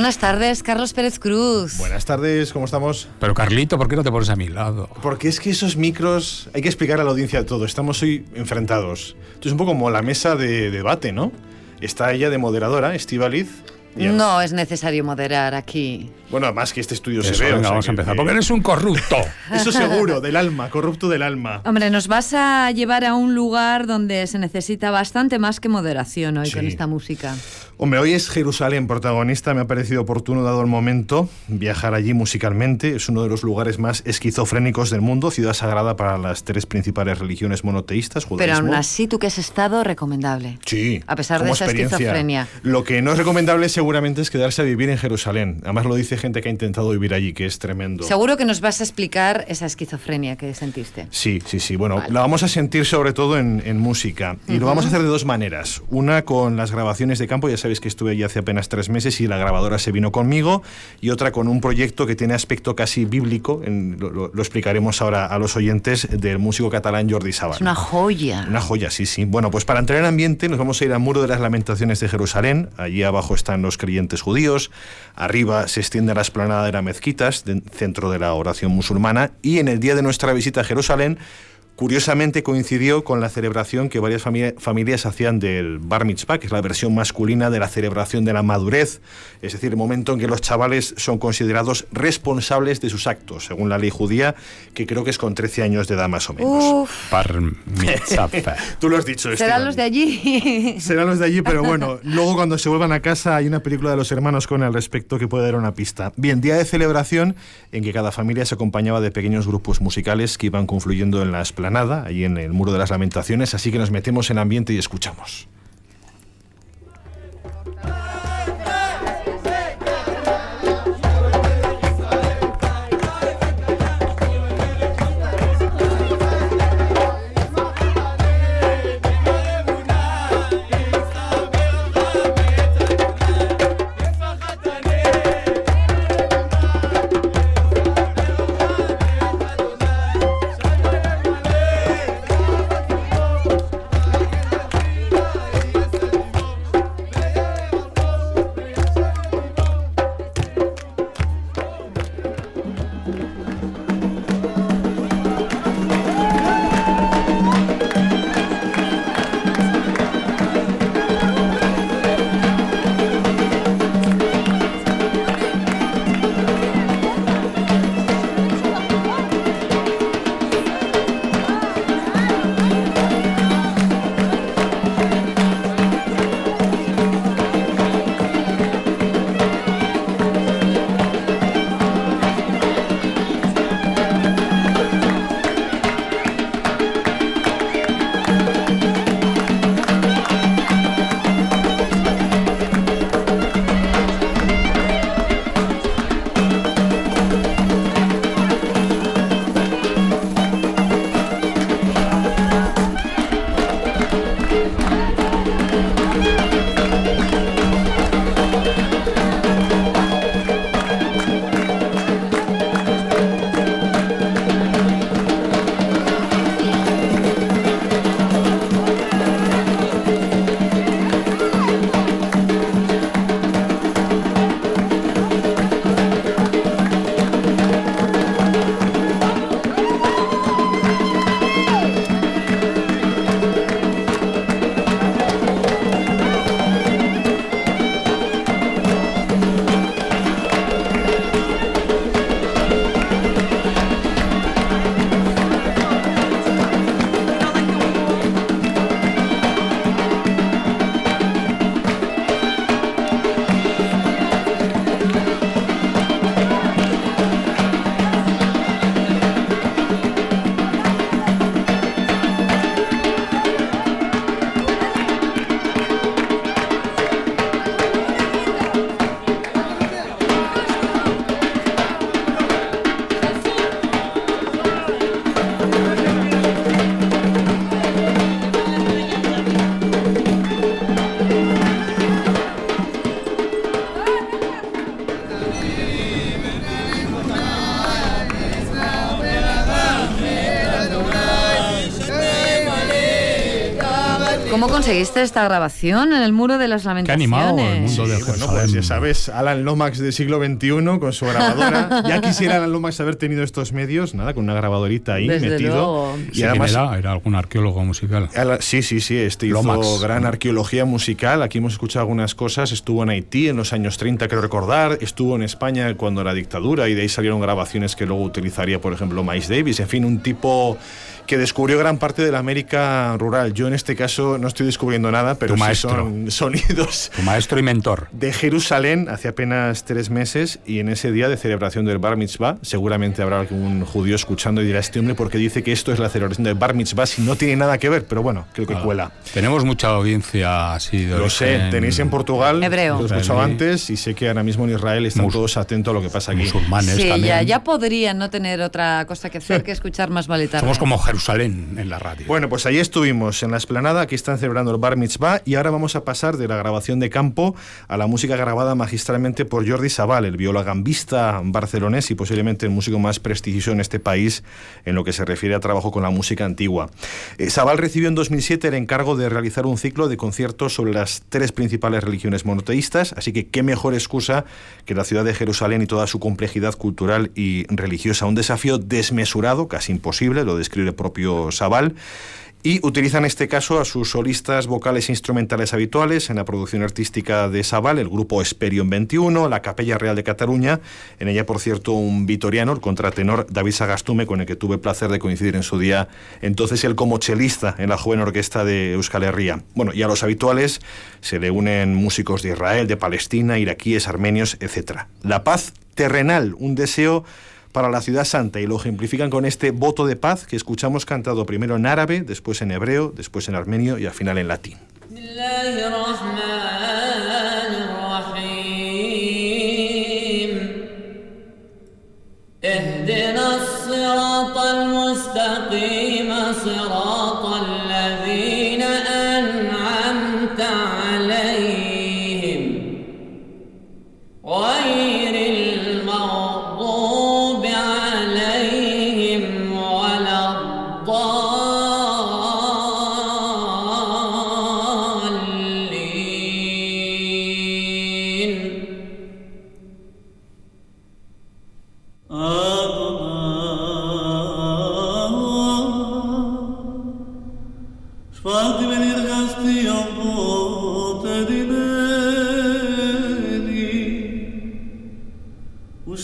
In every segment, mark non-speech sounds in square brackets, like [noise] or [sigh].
Buenas tardes, Carlos Pérez Cruz. Buenas tardes, ¿cómo estamos? Pero Carlito, ¿por qué no te pones a mi lado? Porque es que esos micros, hay que explicar a la audiencia todo, estamos hoy enfrentados. Esto es un poco como la mesa de debate, ¿no? Está ella de moderadora, Estivaliz. No es necesario moderar aquí. Bueno, más que este estudio Eso, se ve. venga, o sea vamos a empezar. que- Porque eres un corrupto. [laughs] Eso seguro, del alma, corrupto del alma. Hombre, nos vas a llevar a un lugar donde se necesita bastante más que moderación hoy Sí. con esta música. Hombre, hoy es Jerusalén protagonista, me ha parecido oportuno dado el momento viajar allí musicalmente. Es uno de los lugares más esquizofrénicos del mundo, ciudad sagrada para las tres principales religiones monoteístas, Pero judaísmo. aún así, tú que has estado, recomendable. Sí. A pesar de esa esquizofrenia. Lo que no es recomendable seguramente es quedarse a vivir en Jerusalén. Además lo dice gente que ha intentado vivir allí, que es tremendo. Seguro que nos vas a explicar esa esquizofrenia que sentiste. Sí, sí, sí. Bueno, Vale. la vamos a sentir sobre todo en, en música. Y lo vamos a hacer de dos maneras. Una con las grabaciones de campo, ya sabéis que estuve allí hace apenas tres meses y la grabadora se vino conmigo. Y otra con un proyecto que tiene aspecto casi bíblico, en- lo, lo- lo explicaremos ahora a los oyentes, del músico catalán Jordi Sabal. Es una joya. Una joya, sí, sí. Bueno, pues para entrar en ambiente nos vamos a ir al Muro de las Lamentaciones de Jerusalén. Allí abajo están los creyentes judíos. Arriba se extiende la esplanada de las mezquitas, de- centro de la oración musulmana. Y en el día de nuestra visita a Jerusalén, curiosamente coincidió con la celebración que varias familia- familias hacían del Bar Mitzvah, que es la versión masculina de la celebración de la madurez. Es decir, el momento en que los chavales son considerados responsables de sus actos, según la ley judía, que creo que es con 13 años de edad más o menos. Uf, Par mitzvah. [laughs] Tú lo has dicho, serán Esteban. los de allí. [laughs] Serán los de allí, pero bueno, [laughs] luego cuando se vuelvan a casa hay una película de los hermanos con al respecto que puede dar una pista. Bien, día de celebración en que cada familia se acompañaba de pequeños grupos musicales que iban confluyendo en la esplanada, allí en el Muro de las Lamentaciones, así que nos metemos en ambiente y escuchamos. ¿Cómo conseguiste esta grabación en el Muro de las Lamentaciones? Qué animado el mundo de Sí, bueno, Jerusalén. pues ya sabes, Alan Lomax del siglo XXI con su grabadora. [laughs] ya quisiera Alan Lomax haber tenido estos medios, nada, con una grabadorita ahí Desde metido. luego. Y Sí, además, ¿quién era? Era algún arqueólogo musical. Ala- Sí, sí, sí, este hizo Lomax. gran arqueología musical. Aquí hemos escuchado algunas cosas. Estuvo en Haití en los años 30, creo recordar. Estuvo en España cuando era dictadura y de ahí salieron grabaciones que luego utilizaría, por ejemplo, Miles Davis. En fin, un tipo que descubrió gran parte de la América rural. Yo en este caso no estoy descubriendo nada, pero sí son [laughs] sonidos Tu maestro y mentor. de Jerusalén hace apenas tres meses y en ese día de celebración del Bar Mitzvah seguramente habrá algún judío escuchando y dirá este hombre porque dice que esto es la celebración del Bar Mitzvah si no tiene nada que ver, pero bueno, creo que cuela. Tenemos mucha audiencia así de Lo sé, tenéis en Portugal, Hebreo. lo he escuchado antes y sé que ahora mismo en Israel están Mus- todos atentos a lo que pasa aquí. musulmanes Sí, también. ya, ya podrían no tener otra cosa que hacer que escuchar más vale tarde. Somos como Jerusalén en la radio. Bueno, pues ahí estuvimos en la esplanada, aquí están celebrando el Bar Mitzvah y ahora vamos a pasar de la grabación de campo a la música grabada magistralmente por Jordi Sabal, el violagambista barcelonés y posiblemente el músico más prestigioso en este país en lo que se refiere a trabajo con la música antigua. Eh, Sabal recibió en 2007 el encargo de realizar un ciclo de conciertos sobre las tres principales religiones monoteístas, así que qué mejor excusa que la ciudad de Jerusalén y toda su complejidad cultural y religiosa. Un desafío desmesurado, casi imposible, lo describe el propio Sabal. Y utiliza en este caso a sus solistas vocales e instrumentales habituales en la producción artística de Sabal, el grupo Esperion 21, la Capella Real de Cataluña, en ella, por cierto, un vitoriano, el contratenor David Sagastume, con el que tuve el placer de coincidir en su día, entonces él como chelista en la joven orquesta de Euskal Herria. Bueno, y a los habituales se le unen músicos de Israel, de Palestina, iraquíes, armenios, etc. La paz terrenal, un deseo para la ciudad santa y lo ejemplifican con este voto de paz que escuchamos cantado primero en árabe, después en hebreo, después en armenio y al final en latín.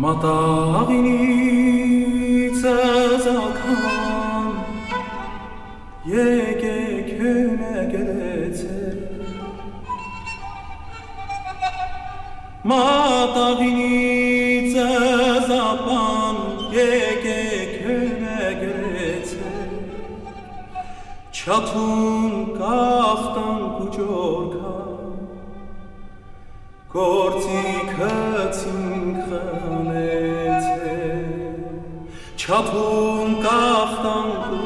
մտաղինից զաքան եկեք հյունը գեցել մտաղինից զապան եկեք հյունը գեցել չաթուն կախտան կուջորքան գործի քացին մնեցե չափուն կախտանք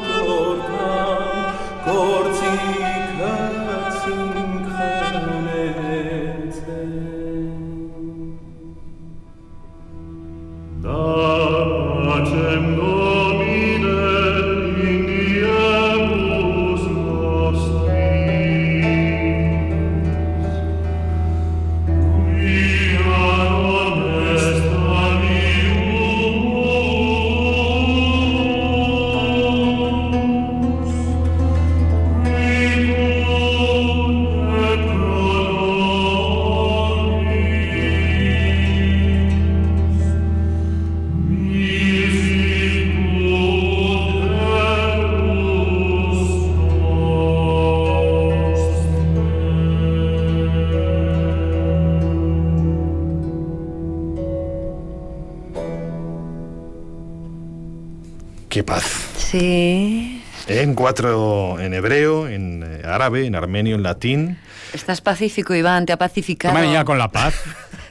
paz. Sí. En cuatro, en hebreo, en eh, árabe, en armenio, en latín. Estás pacífico, Iván, te ha pacificado. Toma ya con la paz.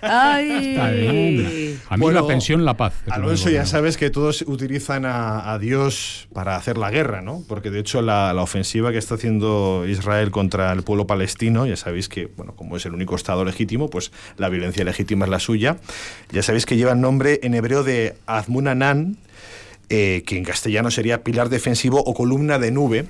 Ay. Está bien. A mí Bueno, la pensión, la paz. Alonso, ya sabes que todos utilizan a, a Dios para hacer la guerra, ¿no? Porque de hecho la, la ofensiva que está haciendo Israel contra el pueblo palestino, ya sabéis que, bueno, como es el único Estado legítimo, pues la violencia legítima es la suya. Ya sabéis que lleva el nombre en hebreo de Azmunanan, eh, que en castellano sería pilar defensivo o columna de nube,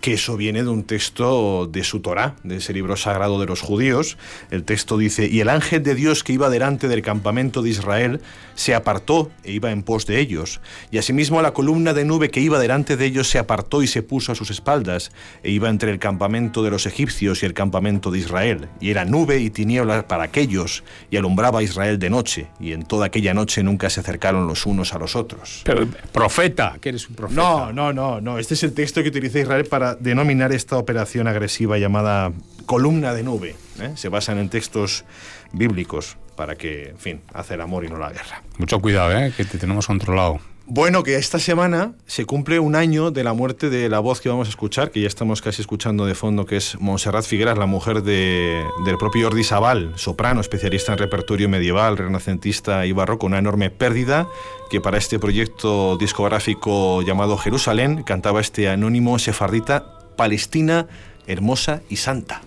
que eso viene de un texto de su Torá, de ese libro sagrado de los judíos. El texto dice, y el ángel de Dios que iba delante del campamento de Israel se apartó e iba en pos de ellos. Y asimismo la columna de nube que iba delante de ellos se apartó y se puso a sus espaldas, e iba entre el campamento de los egipcios y el campamento de Israel. Y era nube y tinieblas para aquellos, y alumbraba a Israel de noche, y en toda aquella noche nunca se acercaron los unos a los otros. Pero, profeta, que eres un profeta. No, no, no, no. Este es el texto que utiliza Israel para denominar esta operación agresiva llamada columna de nube. ¿eh? Se basan en textos bíblicos para que, en fin, hacer el amor y no la guerra. Mucho cuidado, ¿eh? que te tenemos controlado. Bueno, que esta semana se cumple un año de la muerte de la voz que vamos a escuchar, que ya estamos casi escuchando de fondo, que es Montserrat Figueras, la mujer de- del propio Jordi Sabal, soprano, especialista en repertorio medieval, renacentista y barroco, una enorme pérdida que para este proyecto discográfico llamado Jerusalén cantaba este anónimo sefardita Palestina, hermosa y santa.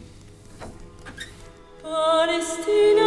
Palestina